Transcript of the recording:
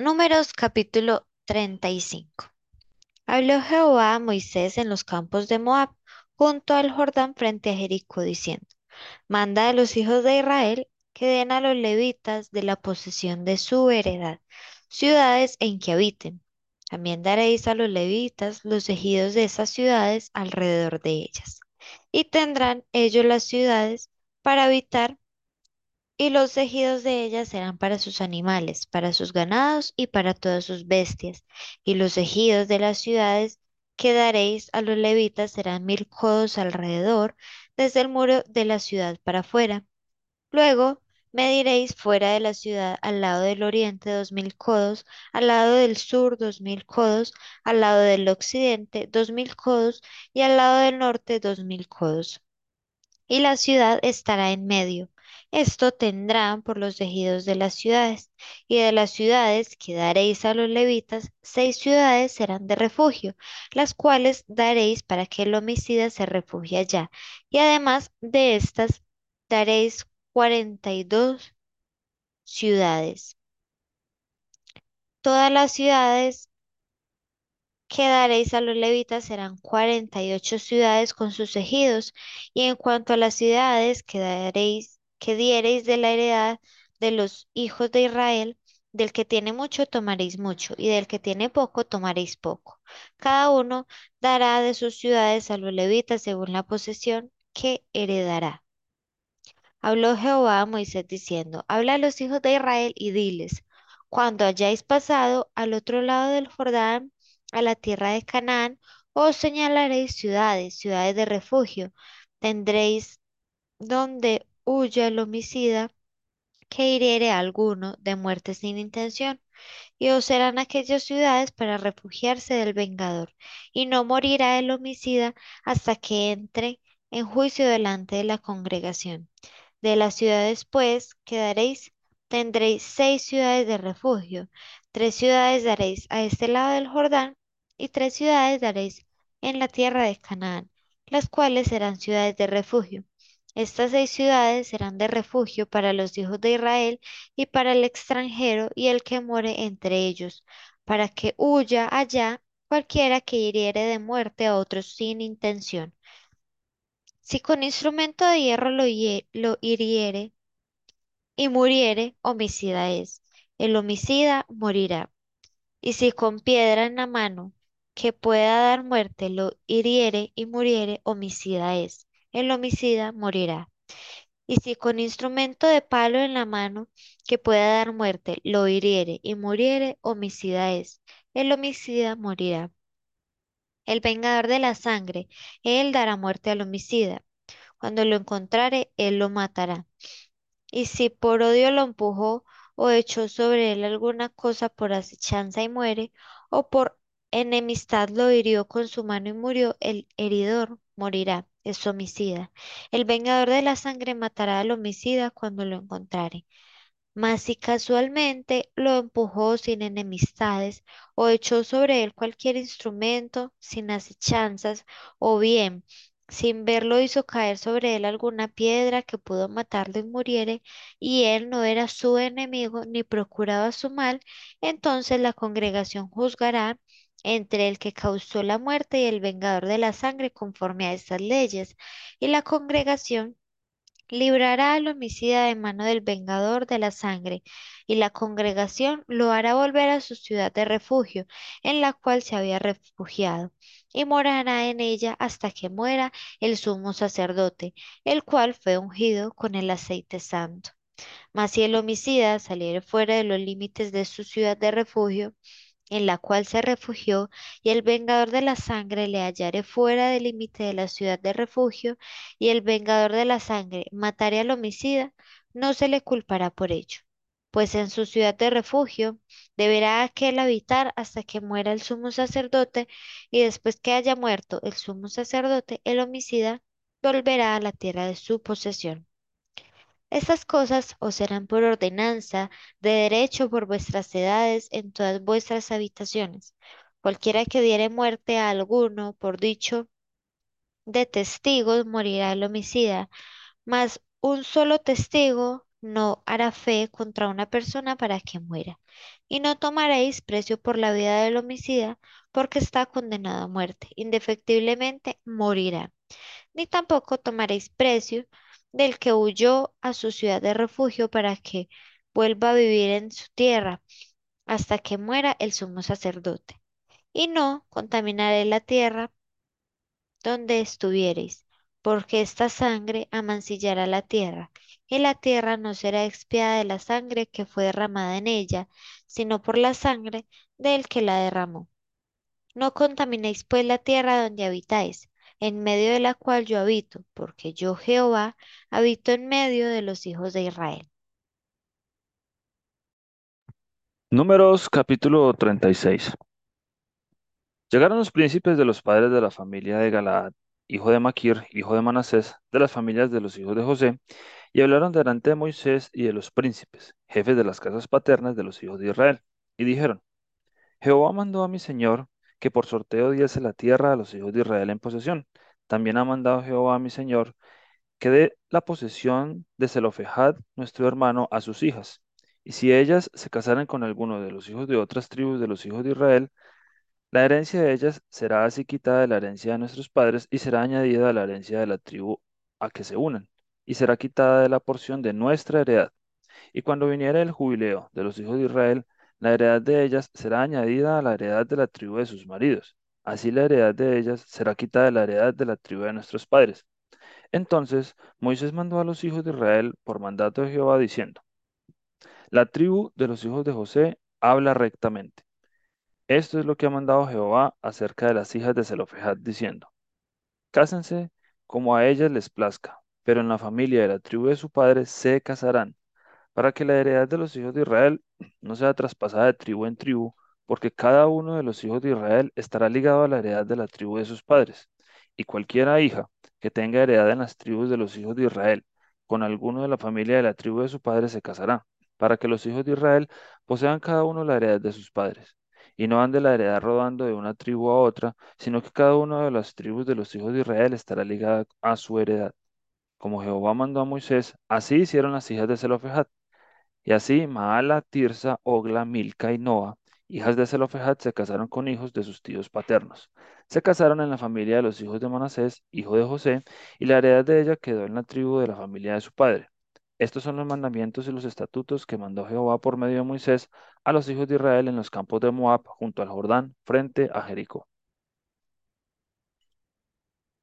Números capítulo 35. Habló Jehová a Moisés en los campos de Moab, junto al Jordán frente a Jericó, diciendo, Manda a los hijos de Israel que den a los levitas de la posesión de su heredad, ciudades en que habiten. También daréis a los levitas los ejidos de esas ciudades alrededor de ellas. Y tendrán ellos las ciudades para habitar y los tejidos de ellas serán para sus animales, para sus ganados y para todas sus bestias. Y los tejidos de las ciudades que daréis a los levitas serán mil codos alrededor, desde el muro de la ciudad para afuera. Luego mediréis fuera de la ciudad al lado del oriente dos mil codos, al lado del sur dos mil codos, al lado del occidente dos mil codos y al lado del norte dos mil codos y la ciudad estará en medio. Esto tendrán por los ejidos de las ciudades, y de las ciudades que daréis a los levitas, seis ciudades serán de refugio, las cuales daréis para que el homicida se refugie allá. Y además de estas, daréis cuarenta y dos ciudades. Todas las ciudades que daréis a los levitas serán cuarenta y ocho ciudades con sus ejidos, y en cuanto a las ciudades que daréis, que diereis de la heredad de los hijos de Israel, del que tiene mucho tomaréis mucho, y del que tiene poco tomaréis poco. Cada uno dará de sus ciudades a los levitas según la posesión que heredará. Habló Jehová a Moisés diciendo, Habla a los hijos de Israel y diles, cuando hayáis pasado al otro lado del Jordán, a la tierra de Canaán, os señalaréis ciudades, ciudades de refugio. Tendréis donde huya el homicida que hiriere a alguno de muerte sin intención, y os serán aquellas ciudades para refugiarse del vengador, y no morirá el homicida hasta que entre en juicio delante de la congregación. De las ciudades, pues, quedaréis, tendréis seis ciudades de refugio, tres ciudades daréis a este lado del Jordán, y tres ciudades daréis en la tierra de Canaán, las cuales serán ciudades de refugio. Estas seis ciudades serán de refugio para los hijos de Israel y para el extranjero y el que more entre ellos, para que huya allá cualquiera que hiriere de muerte a otros sin intención. Si con instrumento de hierro lo, hie- lo hiriere y muriere, homicida es. El homicida morirá. Y si con piedra en la mano que pueda dar muerte lo hiriere y muriere, homicida es. El homicida morirá. Y si con instrumento de palo en la mano que pueda dar muerte lo hiriere y muriere, homicida es. El homicida morirá. El vengador de la sangre, él dará muerte al homicida. Cuando lo encontrare, él lo matará. Y si por odio lo empujó o echó sobre él alguna cosa por acechanza y muere, o por enemistad lo hirió con su mano y murió, el heridor morirá, es homicida. El vengador de la sangre matará al homicida cuando lo encontrare. Mas si casualmente lo empujó sin enemistades o echó sobre él cualquier instrumento sin acechanzas, o bien sin verlo hizo caer sobre él alguna piedra que pudo matarlo y muriere, y él no era su enemigo ni procuraba su mal, entonces la congregación juzgará entre el que causó la muerte y el vengador de la sangre conforme a estas leyes, y la congregación librará al homicida de mano del vengador de la sangre, y la congregación lo hará volver a su ciudad de refugio, en la cual se había refugiado, y morará en ella hasta que muera el sumo sacerdote, el cual fue ungido con el aceite santo. Mas si el homicida saliere fuera de los límites de su ciudad de refugio, en la cual se refugió, y el vengador de la sangre le hallare fuera del límite de la ciudad de refugio, y el vengador de la sangre matare al homicida, no se le culpará por ello, pues en su ciudad de refugio deberá aquel habitar hasta que muera el sumo sacerdote, y después que haya muerto el sumo sacerdote, el homicida volverá a la tierra de su posesión. Estas cosas os serán por ordenanza de derecho por vuestras edades en todas vuestras habitaciones. Cualquiera que diere muerte a alguno por dicho de testigos morirá el homicida, mas un solo testigo no hará fe contra una persona para que muera, y no tomaréis precio por la vida del homicida, porque está condenado a muerte, indefectiblemente morirá, ni tampoco tomaréis precio del que huyó a su ciudad de refugio para que vuelva a vivir en su tierra hasta que muera el sumo sacerdote. Y no contaminaré la tierra donde estuviereis, porque esta sangre amancillará la tierra, y la tierra no será expiada de la sangre que fue derramada en ella, sino por la sangre del que la derramó. No contaminéis pues la tierra donde habitáis, en medio de la cual yo habito, porque yo Jehová habito en medio de los hijos de Israel. Números capítulo 36. Llegaron los príncipes de los padres de la familia de Galaad, hijo de Maquir, hijo de Manasés, de las familias de los hijos de José, y hablaron delante de Moisés y de los príncipes, jefes de las casas paternas de los hijos de Israel, y dijeron, Jehová mandó a mi señor que por sorteo diese la tierra a los hijos de Israel en posesión. También ha mandado Jehová a mi señor que dé la posesión de Zelofehad, nuestro hermano, a sus hijas. Y si ellas se casaren con alguno de los hijos de otras tribus de los hijos de Israel, la herencia de ellas será así quitada de la herencia de nuestros padres y será añadida a la herencia de la tribu a que se unan, y será quitada de la porción de nuestra heredad. Y cuando viniera el jubileo de los hijos de Israel, la heredad de ellas será añadida a la heredad de la tribu de sus maridos. Así la heredad de ellas será quitada de la heredad de la tribu de nuestros padres. Entonces Moisés mandó a los hijos de Israel por mandato de Jehová diciendo, La tribu de los hijos de José habla rectamente. Esto es lo que ha mandado Jehová acerca de las hijas de Zelofehad diciendo, Cásense como a ellas les plazca, pero en la familia de la tribu de su padre se casarán, para que la heredad de los hijos de Israel no sea traspasada de tribu en tribu, porque cada uno de los hijos de Israel estará ligado a la heredad de la tribu de sus padres. Y cualquiera hija que tenga heredad en las tribus de los hijos de Israel, con alguno de la familia de la tribu de su padre se casará, para que los hijos de Israel posean cada uno la heredad de sus padres y no ande la heredad rodando de una tribu a otra, sino que cada una de las tribus de los hijos de Israel estará ligada a su heredad. Como Jehová mandó a Moisés, así hicieron las hijas de Zelofehad. Y así Maala, Tirsa, Ogla, Milca y Noa, hijas de Zelofehad, se casaron con hijos de sus tíos paternos. Se casaron en la familia de los hijos de Manasés, hijo de José, y la heredad de ella quedó en la tribu de la familia de su padre. Estos son los mandamientos y los estatutos que mandó Jehová por medio de Moisés a los hijos de Israel en los campos de Moab, junto al Jordán, frente a Jericó.